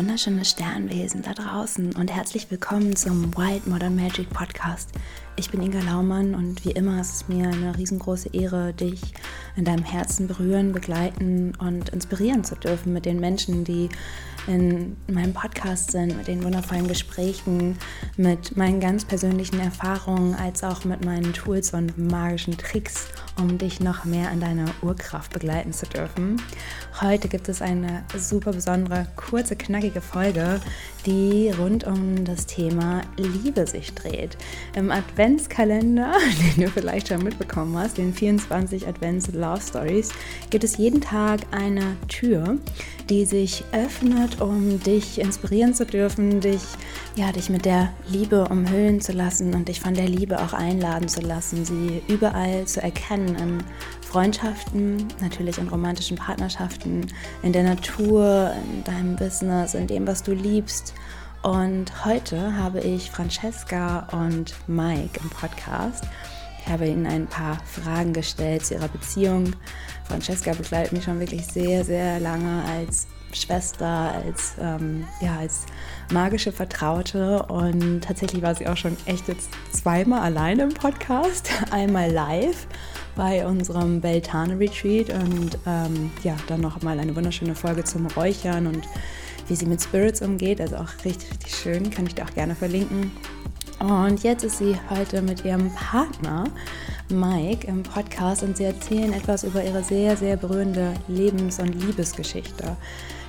wunderschöne Sternwesen da draußen und herzlich willkommen zum Wild Modern Magic Podcast. Ich bin Inga Laumann und wie immer ist es mir eine riesengroße Ehre, dich in deinem Herzen berühren, begleiten und inspirieren zu dürfen mit den Menschen, die in meinem Podcast sind, mit den wundervollen Gesprächen, mit meinen ganz persönlichen Erfahrungen, als auch mit meinen Tools und magischen Tricks, um dich noch mehr an deiner Urkraft begleiten zu dürfen. Heute gibt es eine super besondere, kurze, knackige Folge, die rund um das Thema Liebe sich dreht. Im Adventskalender, den du vielleicht schon mitbekommen hast, den 24 Advents Love Stories, gibt es jeden Tag eine Tür, die sich öffnet, um dich inspirieren zu dürfen, dich, ja, dich mit der Liebe umhüllen zu lassen und dich von der Liebe auch einladen zu lassen, sie überall zu erkennen in Freundschaften, natürlich in romantischen Partnerschaften, in der Natur, in deinem Business, in dem, was du liebst. Und heute habe ich Francesca und Mike im Podcast. Ich habe ihnen ein paar Fragen gestellt zu ihrer Beziehung. Francesca begleitet mich schon wirklich sehr, sehr lange als Schwester, als, ähm, ja, als magische Vertraute. Und tatsächlich war sie auch schon echt jetzt zweimal alleine im Podcast. Einmal live bei unserem Beltane Retreat und ähm, ja, dann noch mal eine wunderschöne Folge zum Räuchern und wie sie mit Spirits umgeht. Also auch richtig, richtig schön, kann ich dir auch gerne verlinken. Und jetzt ist sie heute mit ihrem Partner Mike im Podcast und sie erzählen etwas über ihre sehr, sehr berührende Lebens- und Liebesgeschichte.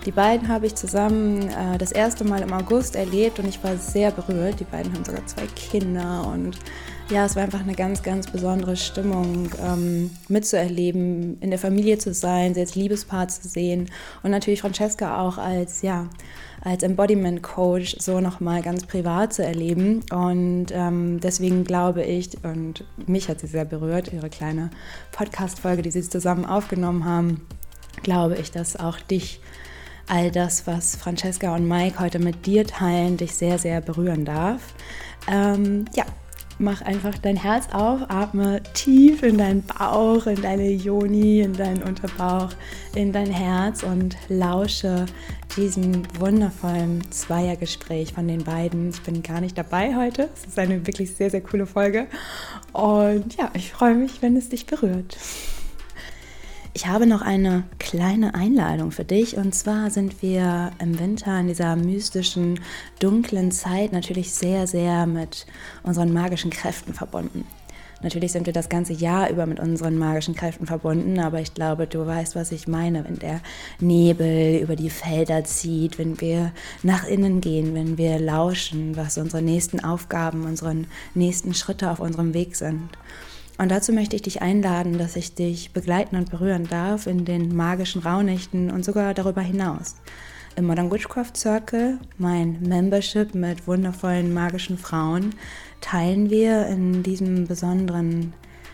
Die beiden habe ich zusammen äh, das erste Mal im August erlebt und ich war sehr berührt. Die beiden haben sogar zwei Kinder und ja, es war einfach eine ganz, ganz besondere Stimmung, ähm, mitzuerleben, in der Familie zu sein, sie als Liebespaar zu sehen und natürlich Francesca auch als, ja, als Embodiment Coach so nochmal ganz privat zu erleben. Und ähm, deswegen glaube ich, und mich hat sie sehr berührt, ihre kleine Podcast-Folge, die sie zusammen aufgenommen haben, glaube ich, dass auch dich all das, was Francesca und Mike heute mit dir teilen, dich sehr, sehr berühren darf. Ähm, ja, mach einfach dein Herz auf, atme tief in deinen Bauch, in deine Joni, in deinen Unterbauch, in dein Herz und lausche diesem wundervollen Zweiergespräch von den beiden. Ich bin gar nicht dabei heute. Es ist eine wirklich sehr, sehr coole Folge. Und ja, ich freue mich, wenn es dich berührt. Ich habe noch eine kleine Einladung für dich. Und zwar sind wir im Winter in dieser mystischen, dunklen Zeit natürlich sehr, sehr mit unseren magischen Kräften verbunden. Natürlich sind wir das ganze Jahr über mit unseren magischen Kräften verbunden, aber ich glaube, du weißt, was ich meine, wenn der Nebel über die Felder zieht, wenn wir nach innen gehen, wenn wir lauschen, was unsere nächsten Aufgaben, unsere nächsten Schritte auf unserem Weg sind. Und dazu möchte ich dich einladen, dass ich dich begleiten und berühren darf in den magischen Rauhnächten und sogar darüber hinaus. Im Modern Witchcraft Circle, mein Membership mit wundervollen magischen Frauen, teilen wir in diesem besonderen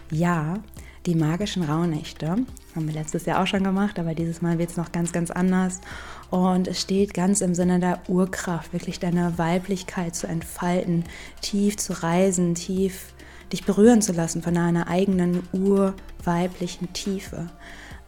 Jahr die magischen Rauhnächte. Haben wir letztes Jahr auch schon gemacht, aber dieses Mal wird es noch ganz, ganz anders. Und es steht ganz im Sinne der Urkraft, wirklich deine Weiblichkeit zu entfalten, tief zu reisen, tief dich berühren zu lassen von einer eigenen urweiblichen Tiefe.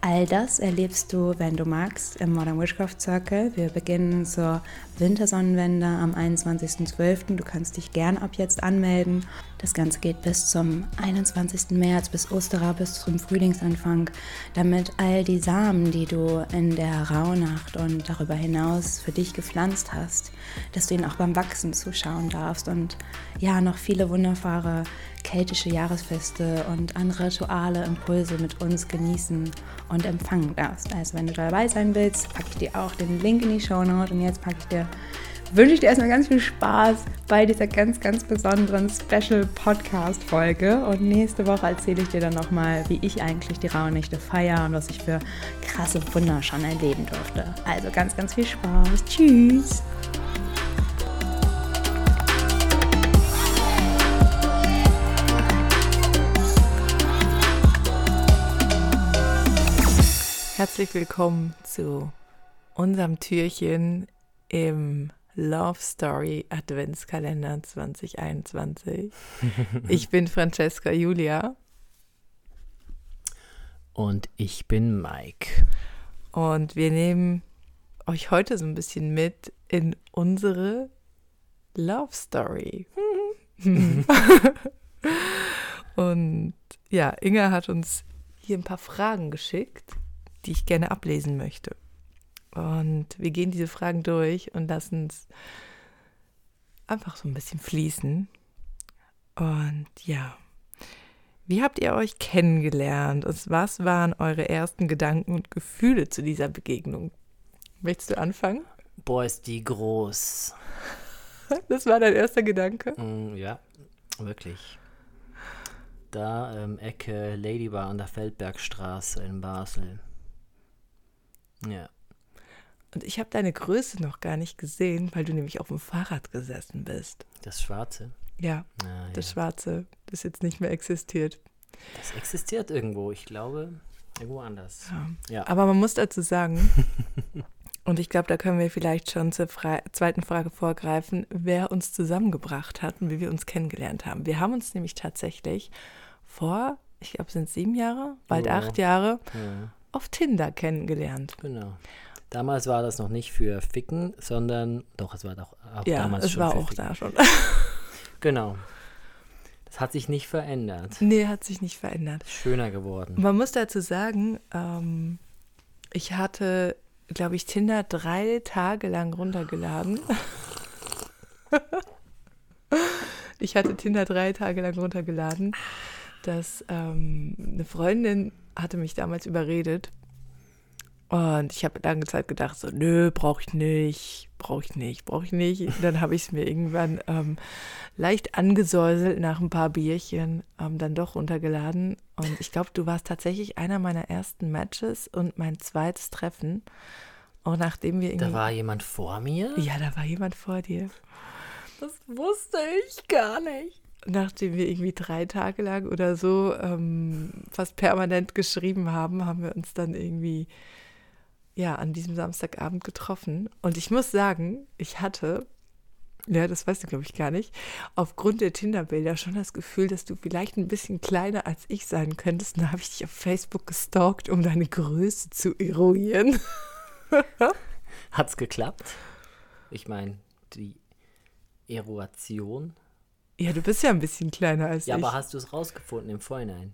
All das erlebst du, wenn du magst, im Modern Witchcraft Circle. Wir beginnen zur Wintersonnenwende am 21.12. Du kannst dich gern ab jetzt anmelden. Das Ganze geht bis zum 21. März, bis Osterer, bis zum Frühlingsanfang, damit all die Samen, die du in der Rauhnacht und darüber hinaus für dich gepflanzt hast, dass du ihnen auch beim Wachsen zuschauen darfst und ja, noch viele wunderbare keltische Jahresfeste und andere Rituale, Impulse mit uns genießen und empfangen darfst. Also wenn du dabei sein willst, packe ich dir auch den Link in die Show Note und jetzt packe ich dir wünsche ich dir erstmal ganz viel Spaß bei dieser ganz, ganz besonderen Special Podcast Folge. Und nächste Woche erzähle ich dir dann nochmal, wie ich eigentlich die Rauhnächte feiere und was ich für krasse Wunder schon erleben durfte. Also ganz, ganz viel Spaß. Tschüss. Herzlich willkommen zu unserem Türchen im Love Story Adventskalender 2021. Ich bin Francesca Julia. Und ich bin Mike. Und wir nehmen euch heute so ein bisschen mit in unsere Love Story. Und ja, Inga hat uns hier ein paar Fragen geschickt, die ich gerne ablesen möchte. Und wir gehen diese Fragen durch und lassen es einfach so ein bisschen fließen. Und ja, wie habt ihr euch kennengelernt? Und was waren eure ersten Gedanken und Gefühle zu dieser Begegnung? Möchtest du anfangen? Boah, ist die groß. Das war dein erster Gedanke? Mm, ja, wirklich. Da ähm, Ecke Ladybar an der Feldbergstraße in Basel. Ja. Und ich habe deine Größe noch gar nicht gesehen, weil du nämlich auf dem Fahrrad gesessen bist. Das Schwarze. Ja, Ah, das ja. Schwarze, das jetzt nicht mehr existiert. Das existiert irgendwo. Ich glaube, irgendwo anders. Ja. Ja. Aber man muss dazu sagen, und ich glaube, da können wir vielleicht schon zur Fra zweiten Frage vorgreifen, wer uns zusammengebracht hat und wie wir uns kennengelernt haben. Wir haben uns nämlich tatsächlich vor, ich glaube, sind sieben Jahre, bald Ja. acht Jahre, ja, auf Tinder kennengelernt. genau. Damals war das noch nicht für Ficken, sondern doch, es war doch auch Ja, damals es schon war für auch Ficken. da schon. Genau. Das hat sich nicht verändert. nee, hat sich nicht verändert. Schöner geworden. Man muss dazu sagen, ähm, ich hatte, glaube ich, Tinder drei Tage lang runtergeladen. ich hatte Tinder drei Tage lang runtergeladen. Dass ähm, eine Freundin hatte mich damals überredet. Und ich habe lange Zeit gedacht, so, nö, brauche ich nicht, brauche ich nicht, brauche ich nicht. Und dann habe ich es mir irgendwann ähm, leicht angesäuselt nach ein paar Bierchen ähm, dann doch runtergeladen. Und ich glaube, du warst tatsächlich einer meiner ersten Matches und mein zweites Treffen. Auch nachdem wir irgendwie. Da war jemand vor mir? ja, da war jemand vor dir. Das wusste ich gar nicht. Nachdem wir irgendwie drei Tage lang oder so ähm, fast permanent geschrieben haben, haben wir uns dann irgendwie ja an diesem Samstagabend getroffen. Und ich muss sagen, ich hatte, ja, das weißt du, glaube ich, gar nicht, aufgrund der Tinder-Bilder schon das Gefühl, dass du vielleicht ein bisschen kleiner als ich sein könntest. Und da habe ich dich auf Facebook gestalkt, um deine Größe zu eruieren. Hat's geklappt? Ich meine, die Eruation. Ja, du bist ja ein bisschen kleiner als Ja, ich. aber hast du es rausgefunden im Vorhinein?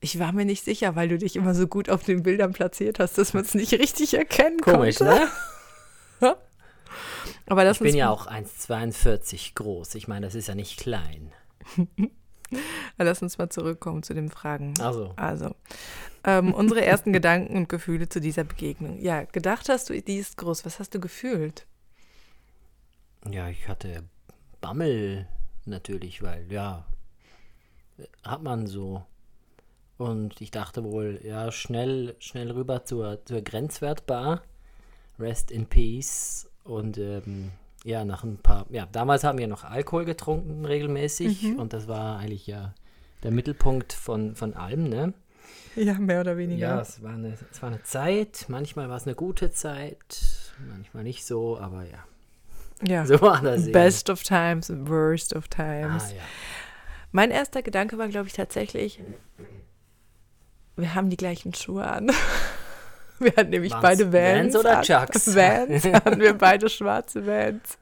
Ich war mir nicht sicher, weil du dich immer so gut auf den Bildern platziert hast, dass man es nicht richtig erkennen Komisch, konnte. ne? Aber lass Ich bin ja auch 1,42 groß. Ich meine, das ist ja nicht klein. lass uns mal zurückkommen zu den Fragen. Also, Also, ähm, unsere ersten Gedanken und Gefühle zu dieser Begegnung. Ja, gedacht hast du, die ist groß. Was hast du gefühlt? ja, ich hatte Bammel natürlich, weil, ja, hat man so. Und ich dachte wohl, ja, schnell, schnell rüber zur, zur Grenzwertbar. Rest in Peace. Und ähm, ja, nach ein paar, ja, damals haben wir noch Alkohol getrunken regelmäßig. Und das war eigentlich ja der Mittelpunkt von, von allem, ne? Ja, mehr oder weniger. Ja, es war, eine, es war eine Zeit. Manchmal war es eine gute Zeit, manchmal nicht so, aber ja, ja. so war das eben. Best of times, worst of times. Ah, ja. Mein erster Gedanke war, glaube ich, tatsächlich, wir haben die gleichen Schuhe an. Wir hatten nämlich Waren's beide Vans. Vans oder Chucks? Vans hatten wir beide schwarze Vans.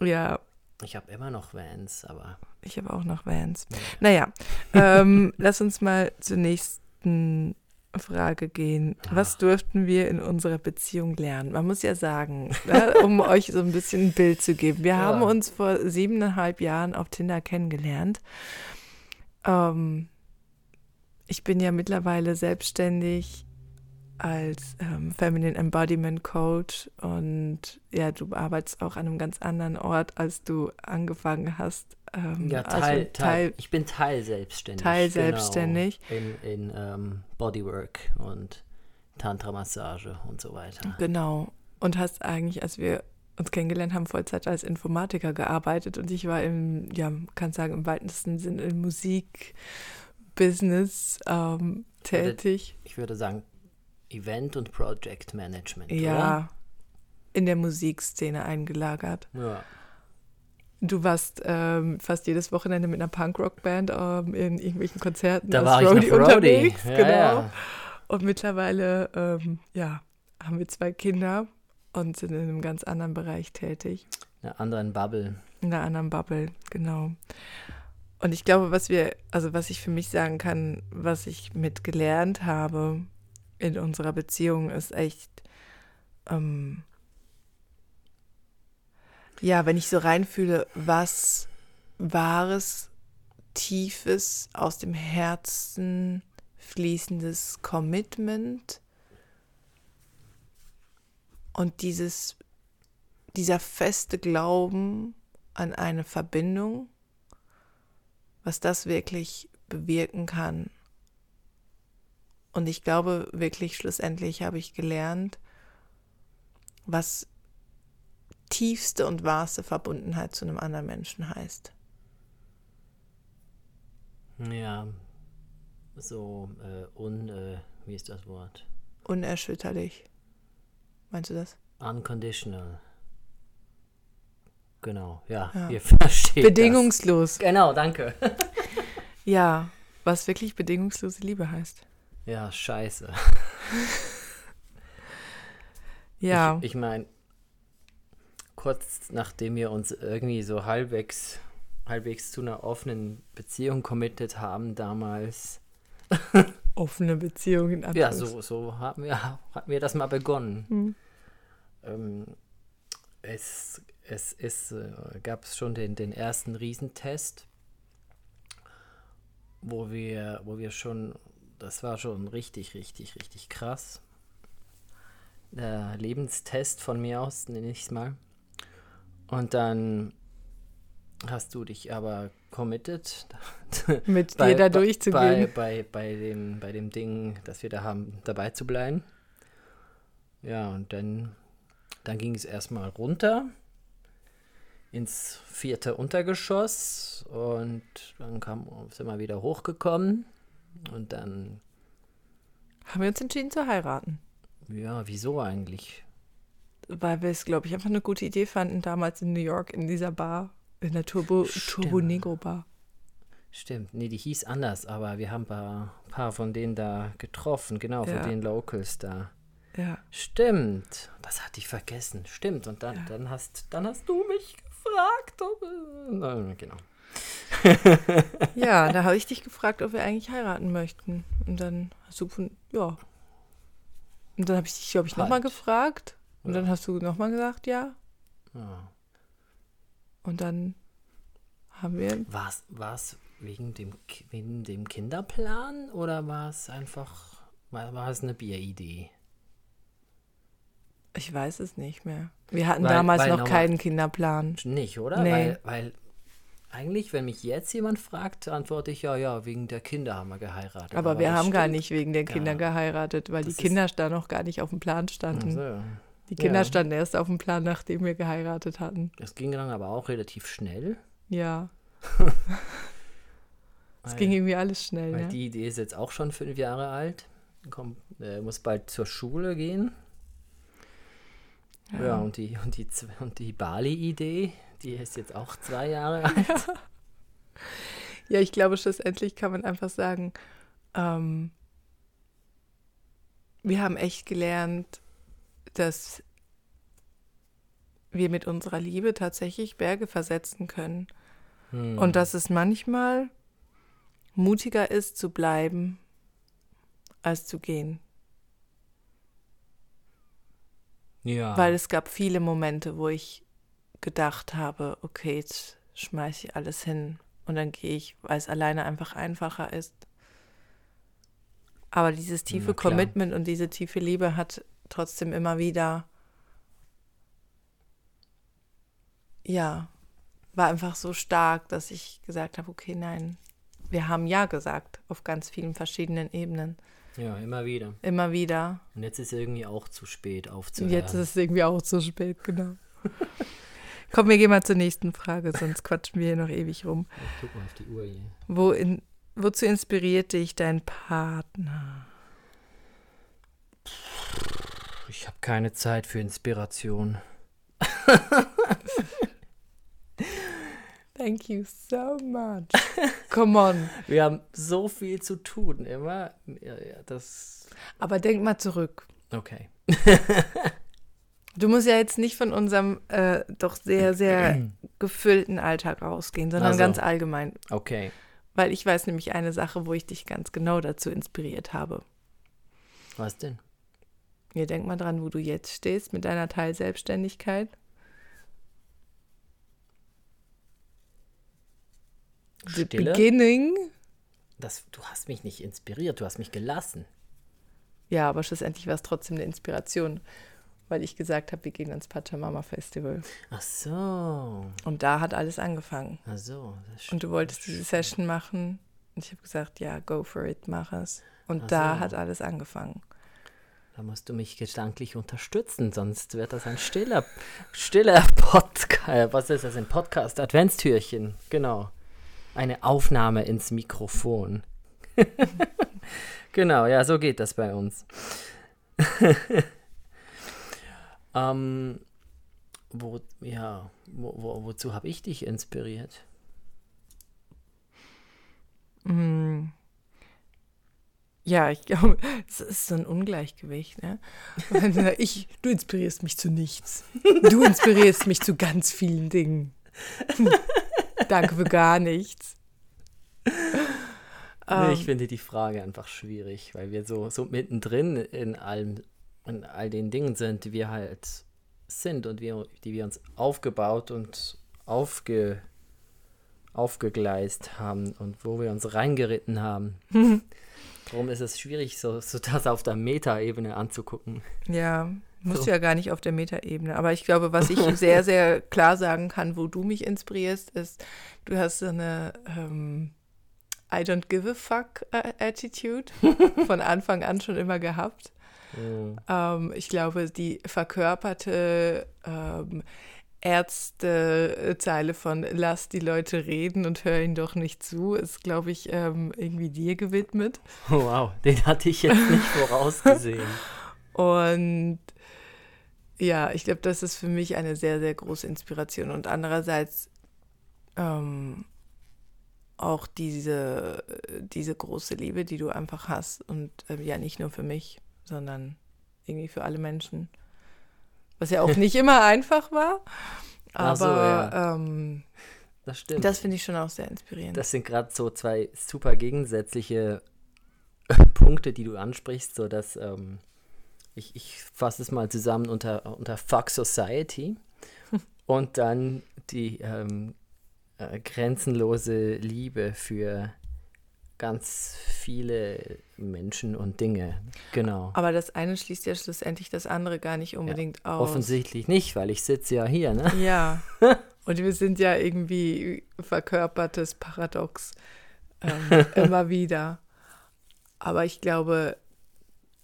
Ja, Ich habe immer noch Vans, aber ich habe auch noch Vans. Naja, ähm, lass uns mal zur nächsten Frage gehen. Was durften wir in unserer Beziehung lernen? Man muss ja sagen, ne, um euch so ein bisschen ein Bild zu geben. Wir Ja. haben uns vor siebeneinhalb Jahren auf Tinder kennengelernt. Ähm, ich bin ja mittlerweile selbstständig als ähm, Feminine Embodiment Coach und ja, du arbeitest auch an einem ganz anderen Ort, als du angefangen hast. Ähm, ja, also Teil, Teil, ich bin Teil selbstständig. Teil genau, selbstständig. In, in ähm, Bodywork und Tantra-Massage und so weiter. Genau. Und hast eigentlich, als wir uns kennengelernt haben, Vollzeit als Informatiker gearbeitet und ich war im, ja, kann sagen, im weitesten Sinn im Musikbusiness ähm, tätig. Ich würde sagen, Event- und Project Management, Ja, in der Musikszene eingelagert. oder? Ja. Du warst ähm, fast jedes Wochenende mit einer Punkrock-Band ähm, in irgendwelchen Konzerten Da war ich Roadie. unterwegs. Ja, genau. ja. Und mittlerweile, ähm, ja, haben wir zwei Kinder und sind in einem ganz anderen Bereich tätig. In einer anderen Bubble. In einer anderen Bubble, genau. Und ich glaube, was wir, also was ich für mich sagen kann, was ich mit gelernt habe in unserer Beziehung, ist echt, ähm, ja, wenn ich so reinfühle, was wahres, tiefes, aus dem Herzen fließendes Commitment und dieses, dieser feste Glauben an eine Verbindung, was das wirklich bewirken kann. Und ich glaube wirklich, schlussendlich habe ich gelernt, was tiefste und wahrste Verbundenheit zu einem anderen Menschen heißt. Ja, so äh, un, äh, wie ist das Wort? Unerschütterlich. Meinst du das? Unconditional. Genau, ja, Ja. ihr versteht Bedingungslos. Das. Genau, danke. Ja, was wirklich bedingungslose Liebe heißt. Ja, scheiße. Ja, Ich, ich meine, kurz nachdem wir uns irgendwie so halbwegs, halbwegs zu einer offenen Beziehung committed haben damals, offene Beziehungen. ja, so, so haben wir, hatten wir das mal begonnen. Hm. Ähm, es es ist, äh, gab es schon den, den ersten Riesentest, wo wir, wo wir schon, das war schon richtig, richtig, richtig krass. Der Lebenstest von mir aus, nenne ich es mal. Und dann hast du dich aber committed, Mit bei, dir da durchzugehen. Bei, bei, bei, dem, bei dem Ding, das wir da haben, dabei zu bleiben. Ja, und dann, dann ging es erstmal runter ins vierte Untergeschoss und dann kam, sind wir wieder hochgekommen und dann, Haben wir uns entschieden zu heiraten. ja, wieso eigentlich? Weil wir es, glaube ich, einfach eine gute Idee fanden, damals in New York in dieser Bar, in der Turbo, Stimmt. Turbo Negro Bar. Stimmt, nee, die hieß anders, aber wir haben ein paar, paar von denen da getroffen, genau, Ja. von den Locals da. Ja. Stimmt, das hatte ich vergessen. Stimmt, und dann, Ja. dann, hast, dann hast du mich na, genau. Ja, da habe ich dich gefragt, ob wir eigentlich heiraten möchten. Und dann hast du gefunden, ja. Und dann habe ich dich, glaube ich, nochmal Halt. gefragt. Und Ja. dann hast du nochmal gesagt, ja. Ja. Und dann haben wir. War es wegen dem, wegen dem Kinderplan oder war es einfach, war, war es eine Bieridee? Ich weiß es nicht mehr. Wir hatten Weil- damals weil noch normal- keinen Kinderplan. Nicht, oder? Nee. Weil, weil eigentlich, wenn mich jetzt jemand fragt, antworte ich ja, ja, wegen der Kinder haben wir geheiratet. Aber wir das haben gar nicht wegen der Kinder nicht. geheiratet, weil Das die Kinder da noch gar nicht auf dem Plan standen. so. Die Kinder Ja. standen erst auf dem Plan, nachdem wir geheiratet hatten. Das ging dann aber auch relativ schnell. Ja, es ging irgendwie alles schnell. Weil Ne? die Idee ist jetzt auch schon fünf Jahre alt. Komm, äh, muss bald zur Schule gehen. Ja, und die, und die, und die Bali-Idee, die ist jetzt auch zwei Jahre alt. Ja, ich glaube, schlussendlich kann man einfach sagen, ähm, wir haben echt gelernt, dass wir mit unserer Liebe tatsächlich Berge versetzen können. Hm. Und dass es manchmal mutiger ist, zu bleiben, als zu gehen. Ja. Weil es gab viele Momente, wo ich gedacht habe, okay, jetzt schmeiße ich alles hin und dann gehe ich, weil es alleine einfach einfacher ist. Aber dieses tiefe. Commitment und diese tiefe Liebe hat trotzdem immer wieder, ja, war einfach so stark, dass ich gesagt habe, okay, nein, wir haben ja gesagt auf ganz vielen verschiedenen Ebenen. Ja, immer wieder. Immer wieder. Und jetzt ist irgendwie auch zu spät aufzuhören. jetzt ist es irgendwie auch zu spät, genau. Komm, wir gehen mal zur nächsten Frage, sonst quatschen wir hier noch ewig rum. Ich guck mal auf die Uhr hier. Wo in, wozu inspiriert dich dein Partner? Ich habe keine Zeit für Inspiration. Thank you so much. Come on. Wir haben so viel zu tun immer. Ja, ja, das. Aber denk mal zurück. Okay. Du musst ja jetzt nicht von unserem äh, doch sehr, sehr gefüllten Alltag ausgehen, sondern Also. ganz allgemein. Okay. Weil ich weiß nämlich eine Sache, wo ich dich ganz genau dazu inspiriert habe. Was denn? Hier denk mal dran, wo du jetzt stehst mit deiner Teilselbstständigkeit. The Stille? beginning. Das, du hast mich nicht inspiriert, du hast mich gelassen. Ja, aber schlussendlich war es trotzdem eine Inspiration, weil ich gesagt habe, wir gehen ins Pachamama Festival. Ach so. Und da hat alles angefangen. Ach so. Das Und du wolltest diese Session machen. Und ich habe gesagt, ja, go for it, mach es. Und Ach da so. hat alles angefangen. Da musst du mich gedanklich unterstützen, sonst wird das ein stiller, stiller Podcast. Was ist das? Ein Podcast? Adventstürchen. Genau. Eine Aufnahme ins Mikrofon. genau, ja, so geht das bei uns. ähm, wo, ja, wo, wo, wozu habe ich dich inspiriert? Mm. Ja, ich glaube, es ist so ein Ungleichgewicht. Ne? Ich, du inspirierst mich zu nichts. Du inspirierst mich zu ganz vielen Dingen. Danke für gar nichts. Nee, Ähm, ich finde die Frage einfach schwierig, weil wir so, so mittendrin in allem, in all den Dingen sind, die wir halt sind und wir, die wir uns aufgebaut und aufge, aufgegleist haben und wo wir uns reingeritten haben. Darum ist es schwierig, so, so das auf der Meta-Ebene anzugucken. Ja, musst So. ja gar nicht auf der Metaebene. Aber ich glaube, was ich sehr, sehr klar sagen kann, wo du mich inspirierst, ist, du hast so eine ähm, I don't give a fuck äh, Attitude von Anfang an schon immer gehabt. Mhm. Ähm, ich glaube, die verkörperte ähm, Ärztezeile von Lass die Leute reden und hör ihnen doch nicht zu, ist, glaube ich, ähm, irgendwie dir gewidmet. Oh, wow, den hatte ich jetzt nicht vorausgesehen. Und ja, ich glaube, das ist für mich eine sehr, sehr große Inspiration. Und andererseits ähm, auch diese, diese große Liebe, die du einfach hast. Und ähm, ja, nicht nur für mich, sondern irgendwie für alle Menschen. Was ja auch nicht immer einfach war. Aber so, ja. ähm, Das stimmt. das finde ich schon auch sehr inspirierend. Das sind gerade so zwei super gegensätzliche Punkte, die du ansprichst, so dass ähm, ich, ich fasse es mal zusammen unter, unter Fuck Society und dann die ähm, äh, grenzenlose Liebe für ganz viele Menschen und Dinge. Genau. Aber das eine schließt ja schlussendlich das andere gar nicht unbedingt aus. Offensichtlich nicht, weil ich sitze ja hier, ne? Ja. Und wir sind ja irgendwie verkörpertes Paradox ähm, immer wieder. Aber ich glaube,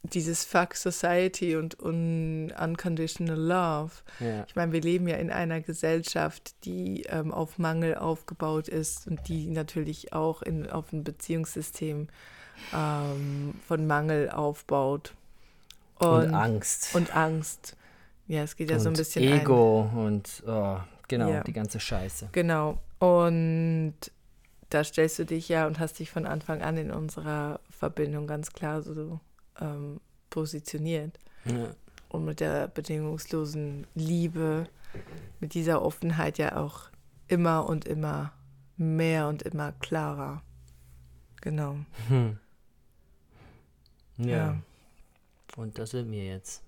dieses Fuck Society und un Unconditional Love, Ja. ich meine, wir leben ja in einer Gesellschaft, die ähm, auf Mangel aufgebaut ist und die natürlich auch in, auf ein Beziehungssystem ähm, von Mangel aufbaut. Und, Angst. Und Angst. Ja, es geht ja so ein und bisschen ein- Ego und oh, genau, Ja. die ganze Scheiße. Genau. Und da stellst du dich ja und hast dich von Anfang an in unserer Verbindung ganz klar so ähm, positioniert. Ja. Und mit der bedingungslosen Liebe, mit dieser Offenheit ja auch immer und immer mehr und immer klarer. Genau. Hm. Ja. Ja. Und das sind wir jetzt.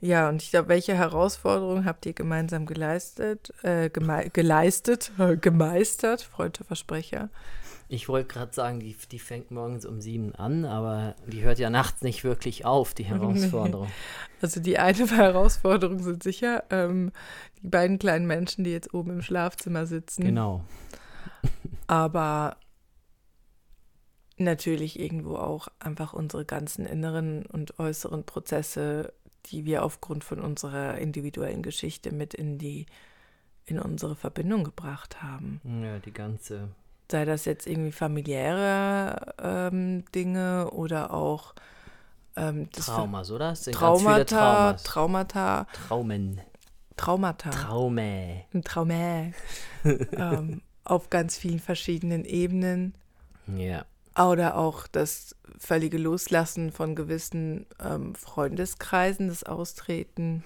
Ja, und ich glaube, welche Herausforderungen habt ihr gemeinsam geleistet, äh, geme geleistet, gemeistert, freude Versprecher? Ich wollte gerade sagen, die, die fängt morgens um sieben an, aber die hört ja nachts nicht wirklich auf, die Herausforderung. Also die eine Herausforderung sind sicher ähm, die beiden kleinen Menschen, die jetzt oben im Schlafzimmer sitzen. Genau. Aber natürlich irgendwo auch einfach unsere ganzen inneren und äußeren Prozesse, die wir aufgrund von unserer individuellen Geschichte mit in die in unsere Verbindung gebracht haben. Ja, die ganze. Sei das jetzt irgendwie familiäre ähm, Dinge oder auch ähm, das Traumas, oder? Es sind Traumata, Traumas. Traumata, Traumen. Traumata. Traume. ein Traumä ähm, auf ganz vielen verschiedenen Ebenen Ja. oder auch das völlige Loslassen von gewissen ähm, Freundeskreisen, das Austreten.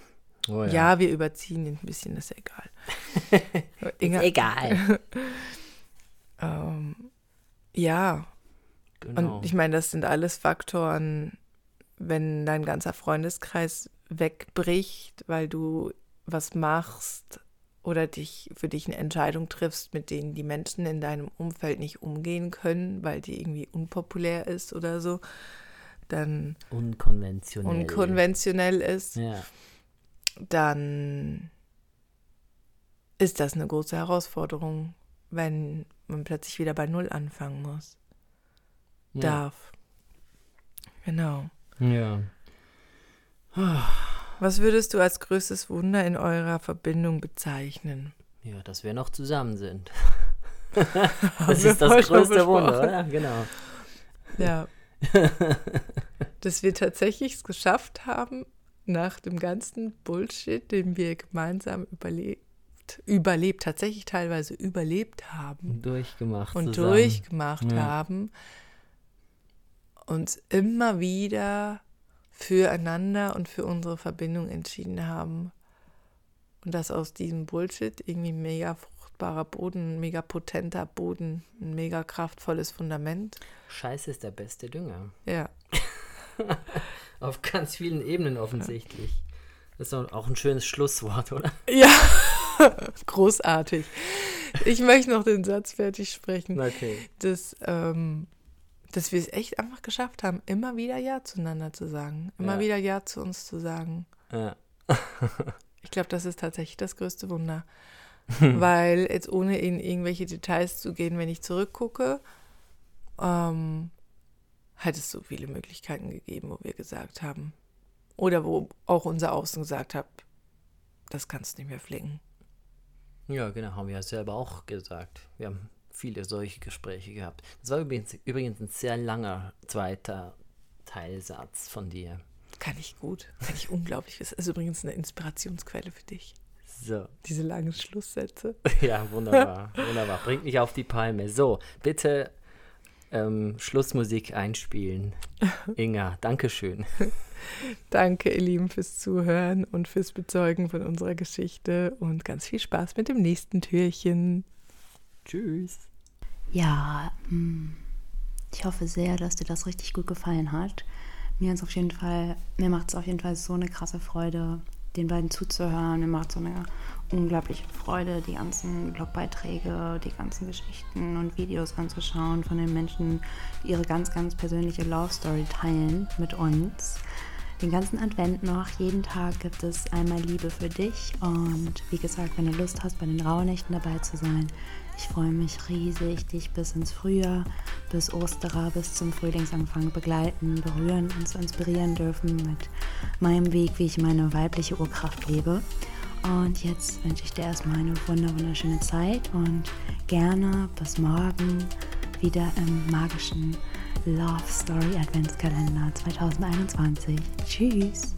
Oh ja. wir überziehen ein bisschen, ist ja egal. Inga, Egal. ja, Genau. und ich meine, das sind alles Faktoren, wenn dein ganzer Freundeskreis wegbricht, weil du was machst oder dich für dich eine Entscheidung triffst, mit denen die Menschen in deinem Umfeld nicht umgehen können, weil die irgendwie unpopulär ist oder so, dann Unkonventionell. unkonventionell ist, Ja. dann ist das eine große Herausforderung, wenn man plötzlich wieder bei Null anfangen muss. Ja. Darf. Genau. ja. Was würdest du als größtes Wunder in eurer Verbindung bezeichnen? Ja, dass wir noch zusammen sind. Das ist das größte Wunder, oder? Genau. Ja. Dass wir tatsächlich es geschafft haben, nach dem ganzen Bullshit, den wir gemeinsam überlebt, überlebt, tatsächlich teilweise überlebt haben Durchgemacht. und zusammen. durchgemacht Ja. haben, uns immer wieder füreinander und für unsere Verbindung entschieden haben. Und dass aus diesem Bullshit irgendwie mega fruchtbarer Boden, mega potenter Boden, ein mega kraftvolles Fundament. Scheiße ist der beste Dünger. Ja, Auf ganz vielen Ebenen offensichtlich. Das ist auch ein schönes Schlusswort, oder? Ja, großartig. Ich möchte noch den Satz fertig sprechen, Okay. dass, ähm, dass wir es echt einfach geschafft haben, immer wieder Ja zueinander zu sagen. Immer Ja. wieder Ja zu uns zu sagen. Ja. Ich glaube, das ist tatsächlich das größte Wunder. Weil jetzt ohne in irgendwelche Details zu gehen, wenn ich zurückgucke, ähm, hat es so viele Möglichkeiten gegeben, wo wir gesagt haben. Oder wo auch unser Außen gesagt hat, das kannst du nicht mehr flicken. Ja, genau, haben wir ja selber auch gesagt. Wir haben viele solche Gespräche gehabt. Das war übrigens, übrigens ein sehr langer zweiter Teilsatz von dir. Kann ich gut. Kann ich unglaublich. Das ist übrigens eine Inspirationsquelle für dich. So, Diese langen Schlusssätze. ja, wunderbar, wunderbar. Bringt mich auf die Palme. So, bitte ähm, Schlussmusik einspielen. Inga, Dankeschön. Danke, ihr Lieben, fürs Zuhören und fürs Bezeugen von unserer Geschichte und ganz viel Spaß mit dem nächsten Türchen. Tschüss. Ja, hm, ich hoffe sehr, dass dir das richtig gut gefallen hat. Mir auf jeden Fall, mir macht es auf jeden Fall so eine krasse Freude, den beiden zuzuhören. Mir macht so eine unglaubliche Freude, die ganzen Blogbeiträge, die ganzen Geschichten und Videos anzuschauen von den Menschen, die ihre ganz, ganz persönliche Love Story teilen mit uns. Den ganzen Advent noch, jeden Tag gibt es einmal Liebe für dich. Und wie gesagt, wenn du Lust hast, bei den Rauhnächten dabei zu sein, ich freue mich riesig, dich bis ins Frühjahr, bis Osterer, bis zum Frühlingsanfang begleiten, berühren und zu inspirieren dürfen mit meinem Weg, wie ich meine weibliche Urkraft lebe. Und jetzt wünsche ich dir erstmal eine wunder- wunderschöne Zeit und gerne bis morgen wieder im magischen Love Story Adventskalender 2021. Tschüss!